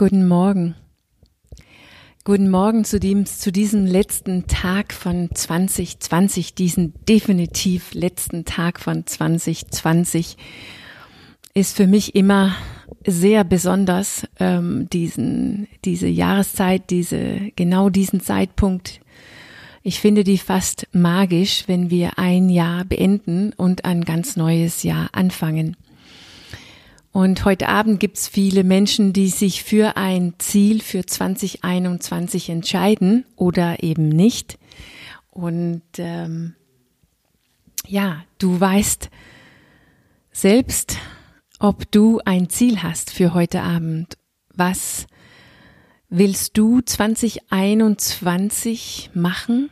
Guten Morgen. Guten Morgen zu, dem, zu diesem letzten Tag von 2020, diesen definitiv letzten Tag von 2020 ist für mich immer sehr besonders, ähm, diesen, diese Jahreszeit, diese, genau diesen Zeitpunkt. Ich finde die fast magisch, wenn wir ein Jahr beenden und ein ganz neues Jahr anfangen. Und heute Abend gibt's viele Menschen, die sich für ein Ziel für 2021 entscheiden oder eben nicht. Und ähm, ja, du weißt selbst, ob du ein Ziel hast für heute Abend. Was willst du 2021 machen?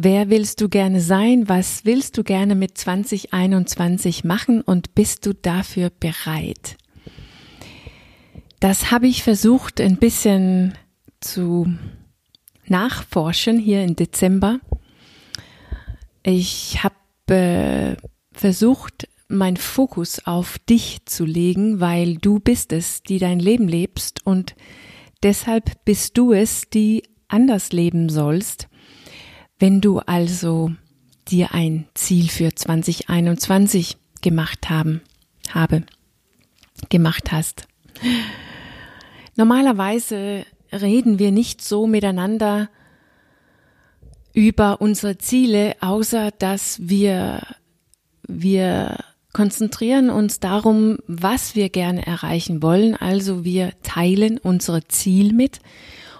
Wer willst du gerne sein? Was willst du gerne mit 2021 machen? Und bist du dafür bereit? Das habe ich versucht ein bisschen zu nachforschen hier im Dezember. Ich habe äh, versucht, mein Fokus auf dich zu legen, weil du bist es, die dein Leben lebst und deshalb bist du es, die anders leben sollst. Wenn du also dir ein Ziel für 2021 gemacht haben, habe, gemacht hast. Normalerweise reden wir nicht so miteinander über unsere Ziele, außer dass wir, wir konzentrieren uns darum, was wir gerne erreichen wollen. Also wir teilen unsere Ziel mit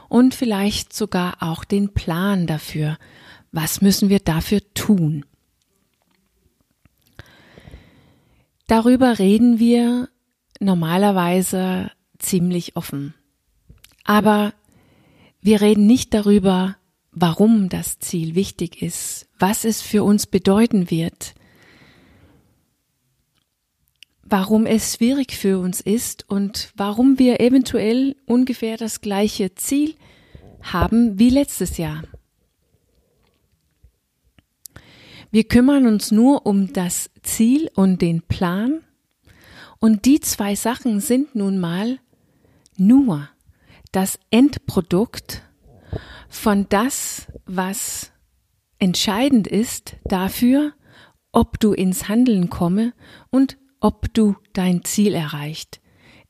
und vielleicht sogar auch den Plan dafür, was müssen wir dafür tun? Darüber reden wir normalerweise ziemlich offen. Aber wir reden nicht darüber, warum das Ziel wichtig ist, was es für uns bedeuten wird, warum es schwierig für uns ist und warum wir eventuell ungefähr das gleiche Ziel haben wie letztes Jahr. Wir kümmern uns nur um das Ziel und den Plan. Und die zwei Sachen sind nun mal nur das Endprodukt von das, was entscheidend ist dafür, ob du ins Handeln komme und ob du dein Ziel erreicht.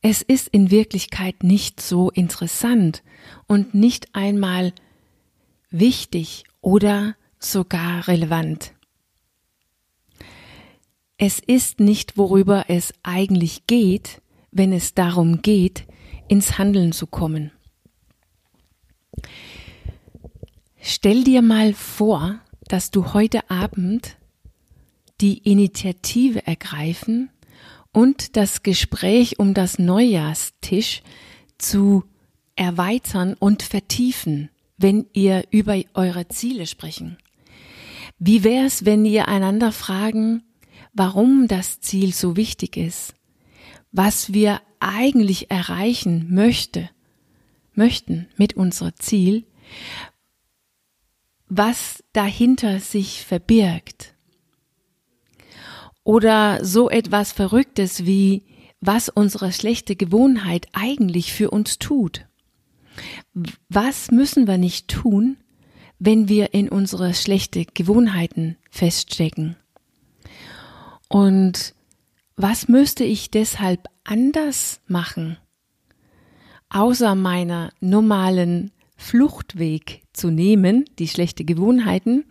Es ist in Wirklichkeit nicht so interessant und nicht einmal wichtig oder sogar relevant. Es ist nicht, worüber es eigentlich geht, wenn es darum geht, ins Handeln zu kommen. Stell dir mal vor, dass du heute Abend die Initiative ergreifen und das Gespräch um das Neujahrstisch zu erweitern und vertiefen, wenn ihr über eure Ziele sprechen. Wie wär's, wenn ihr einander fragen, warum das Ziel so wichtig ist, was wir eigentlich erreichen möchte, möchten mit unserem Ziel, was dahinter sich verbirgt. Oder so etwas Verrücktes wie, was unsere schlechte Gewohnheit eigentlich für uns tut. Was müssen wir nicht tun, wenn wir in unsere schlechte Gewohnheiten feststecken? Und was müsste ich deshalb anders machen, außer meiner normalen Fluchtweg zu nehmen, die schlechte Gewohnheiten,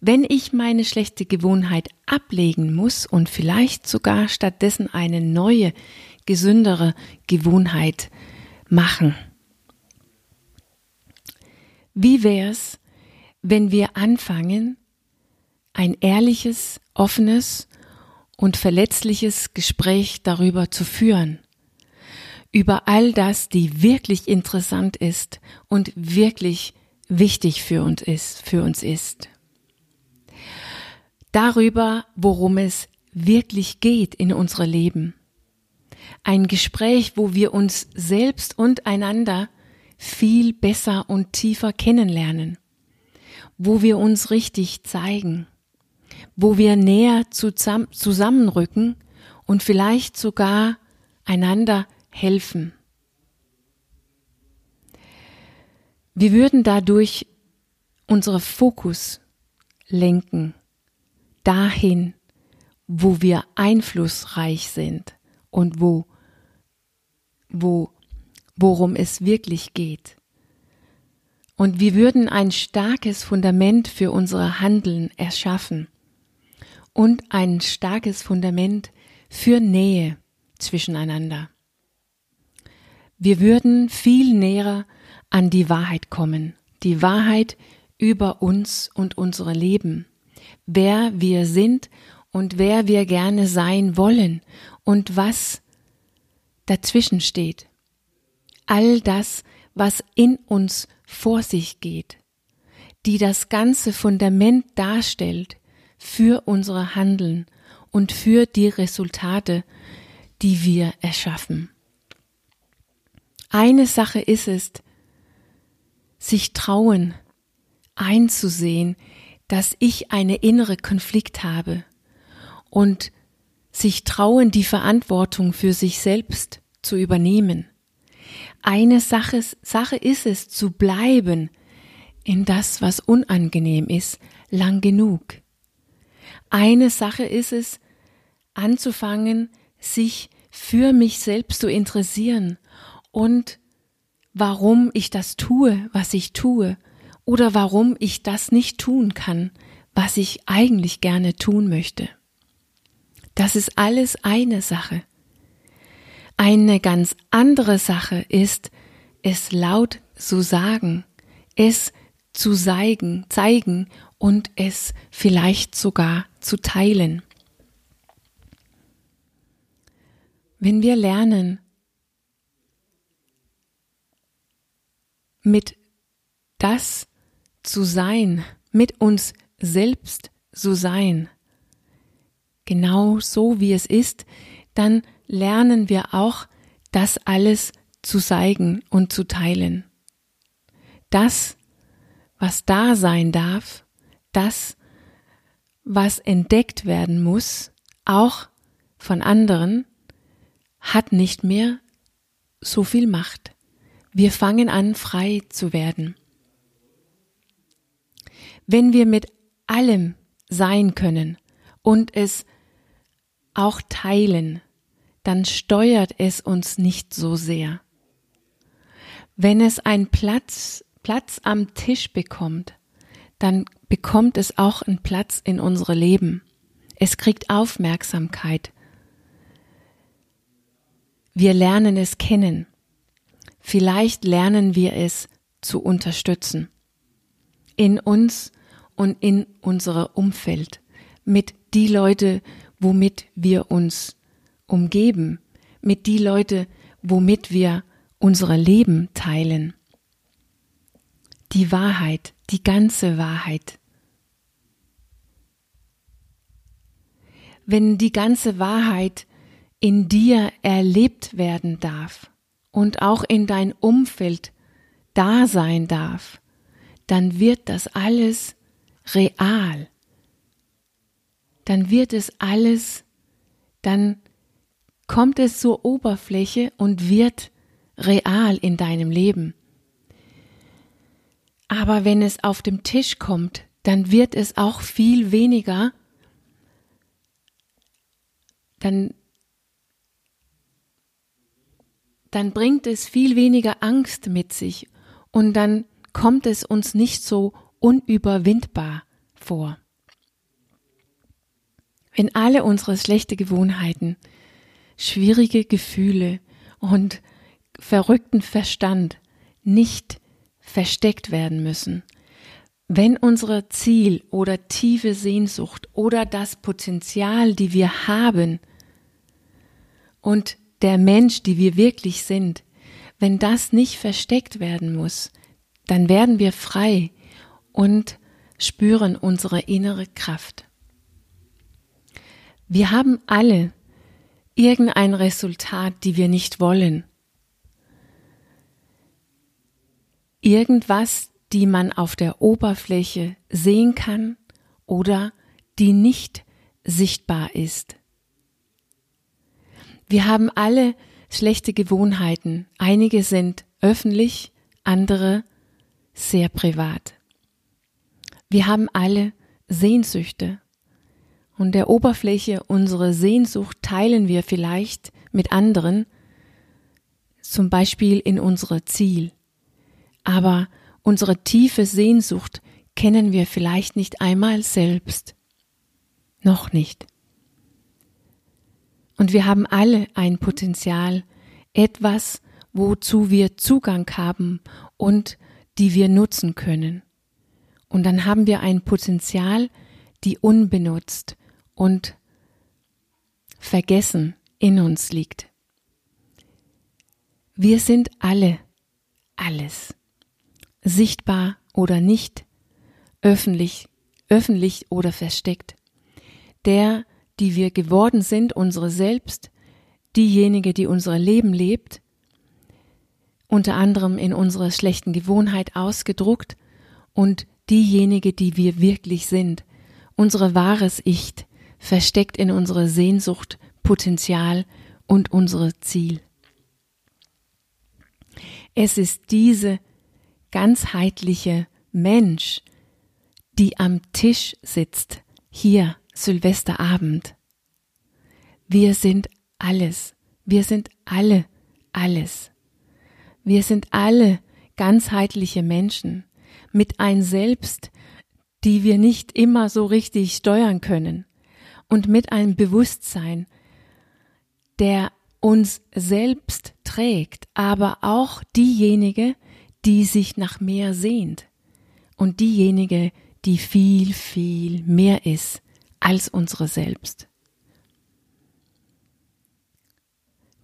wenn ich meine schlechte Gewohnheit ablegen muss und vielleicht sogar stattdessen eine neue, gesündere Gewohnheit machen. Wie wär's, wenn wir anfangen, ein ehrliches, offenes und verletzliches Gespräch darüber zu führen. Über all das, die wirklich interessant ist und wirklich wichtig für uns ist, für uns ist. Darüber, worum es wirklich geht in unserem Leben. Ein Gespräch, wo wir uns selbst und einander viel besser und tiefer kennenlernen, wo wir uns richtig zeigen wo wir näher zusammenrücken und vielleicht sogar einander helfen. Wir würden dadurch unsere Fokus lenken dahin, wo wir einflussreich sind und wo, wo, worum es wirklich geht. Und wir würden ein starkes Fundament für unsere Handeln erschaffen und ein starkes Fundament für Nähe zwischeneinander. Wir würden viel näher an die Wahrheit kommen, die Wahrheit über uns und unsere Leben, wer wir sind und wer wir gerne sein wollen und was dazwischen steht. All das, was in uns vor sich geht, die das ganze Fundament darstellt für unsere Handeln und für die Resultate, die wir erschaffen. Eine Sache ist es, sich trauen, einzusehen, dass ich eine innere Konflikt habe und sich trauen, die Verantwortung für sich selbst zu übernehmen. Eine Sache, Sache ist es, zu bleiben in das, was unangenehm ist, lang genug. Eine Sache ist es, anzufangen, sich für mich selbst zu interessieren und warum ich das tue, was ich tue oder warum ich das nicht tun kann, was ich eigentlich gerne tun möchte. Das ist alles eine Sache. Eine ganz andere Sache ist, es laut zu sagen, es zu zeigen, zeigen und es vielleicht sogar zu teilen. Wenn wir lernen, mit das zu sein, mit uns selbst zu sein, genau so wie es ist, dann lernen wir auch, das alles zu zeigen und zu teilen. Das, was da sein darf, das, was entdeckt werden muss, auch von anderen, hat nicht mehr so viel Macht. Wir fangen an, frei zu werden. Wenn wir mit allem sein können und es auch teilen, dann steuert es uns nicht so sehr. Wenn es einen Platz, Platz am Tisch bekommt, dann bekommt es auch einen Platz in unsere Leben. Es kriegt Aufmerksamkeit. Wir lernen es kennen. Vielleicht lernen wir es zu unterstützen. In uns und in unser Umfeld, mit die Leute, womit wir uns umgeben, mit die Leute, womit wir unsere Leben teilen. Die Wahrheit, die ganze Wahrheit. Wenn die ganze Wahrheit in dir erlebt werden darf und auch in dein Umfeld da sein darf, dann wird das alles real, dann wird es alles, dann kommt es zur Oberfläche und wird real in deinem Leben. Aber wenn es auf dem Tisch kommt, dann wird es auch viel weniger, dann, dann bringt es viel weniger Angst mit sich und dann kommt es uns nicht so unüberwindbar vor. Wenn alle unsere schlechte Gewohnheiten, schwierige Gefühle und verrückten Verstand nicht versteckt werden müssen, wenn unsere Ziel oder tiefe Sehnsucht oder das Potenzial, die wir haben und der Mensch, die wir wirklich sind, wenn das nicht versteckt werden muss, dann werden wir frei und spüren unsere innere Kraft. Wir haben alle irgendein Resultat, die wir nicht wollen. Irgendwas, die man auf der Oberfläche sehen kann oder die nicht sichtbar ist. Wir haben alle schlechte Gewohnheiten. Einige sind öffentlich, andere sehr privat. Wir haben alle Sehnsüchte. Und der Oberfläche unsere Sehnsucht teilen wir vielleicht mit anderen, zum Beispiel in unser Ziel. Aber unsere tiefe Sehnsucht kennen wir vielleicht nicht einmal selbst. Noch nicht. Und wir haben alle ein Potenzial, etwas, wozu wir Zugang haben und die wir nutzen können. Und dann haben wir ein Potenzial, die unbenutzt und vergessen in uns liegt. Wir sind alle alles, sichtbar oder nicht, öffentlich, öffentlich oder versteckt. Der, die wir geworden sind, unsere Selbst, diejenige, die unser Leben lebt, unter anderem in unserer schlechten Gewohnheit ausgedruckt und diejenige, die wir wirklich sind, unsere wahres Ich, versteckt in unserer Sehnsucht, Potenzial und unsere Ziel. Es ist diese ganzheitliche Mensch, die am Tisch sitzt, hier Silvesterabend. Wir sind alles, wir sind alle alles. Wir sind alle ganzheitliche Menschen mit ein Selbst, die wir nicht immer so richtig steuern können und mit einem Bewusstsein, der uns selbst trägt, aber auch diejenige, die sich nach mehr sehnt und diejenige, die viel, viel mehr ist als unsere selbst.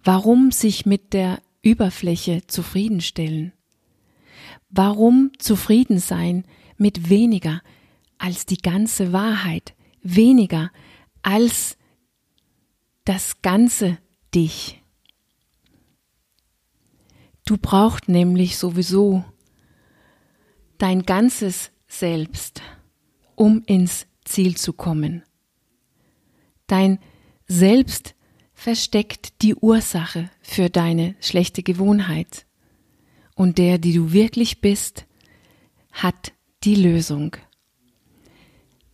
Warum sich mit der Überfläche zufriedenstellen? Warum zufrieden sein mit weniger als die ganze Wahrheit, weniger als das ganze dich? Du brauchst nämlich sowieso dein ganzes Selbst, um ins Ziel zu kommen. Dein Selbst versteckt die Ursache für deine schlechte Gewohnheit. Und der, die du wirklich bist, hat die Lösung.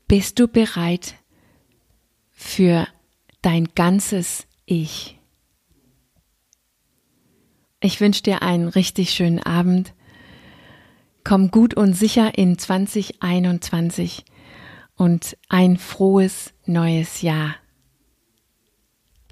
Bist du bereit für dein ganzes Ich? Ich wünsche dir einen richtig schönen Abend. Komm gut und sicher in 2021 und ein frohes neues Jahr.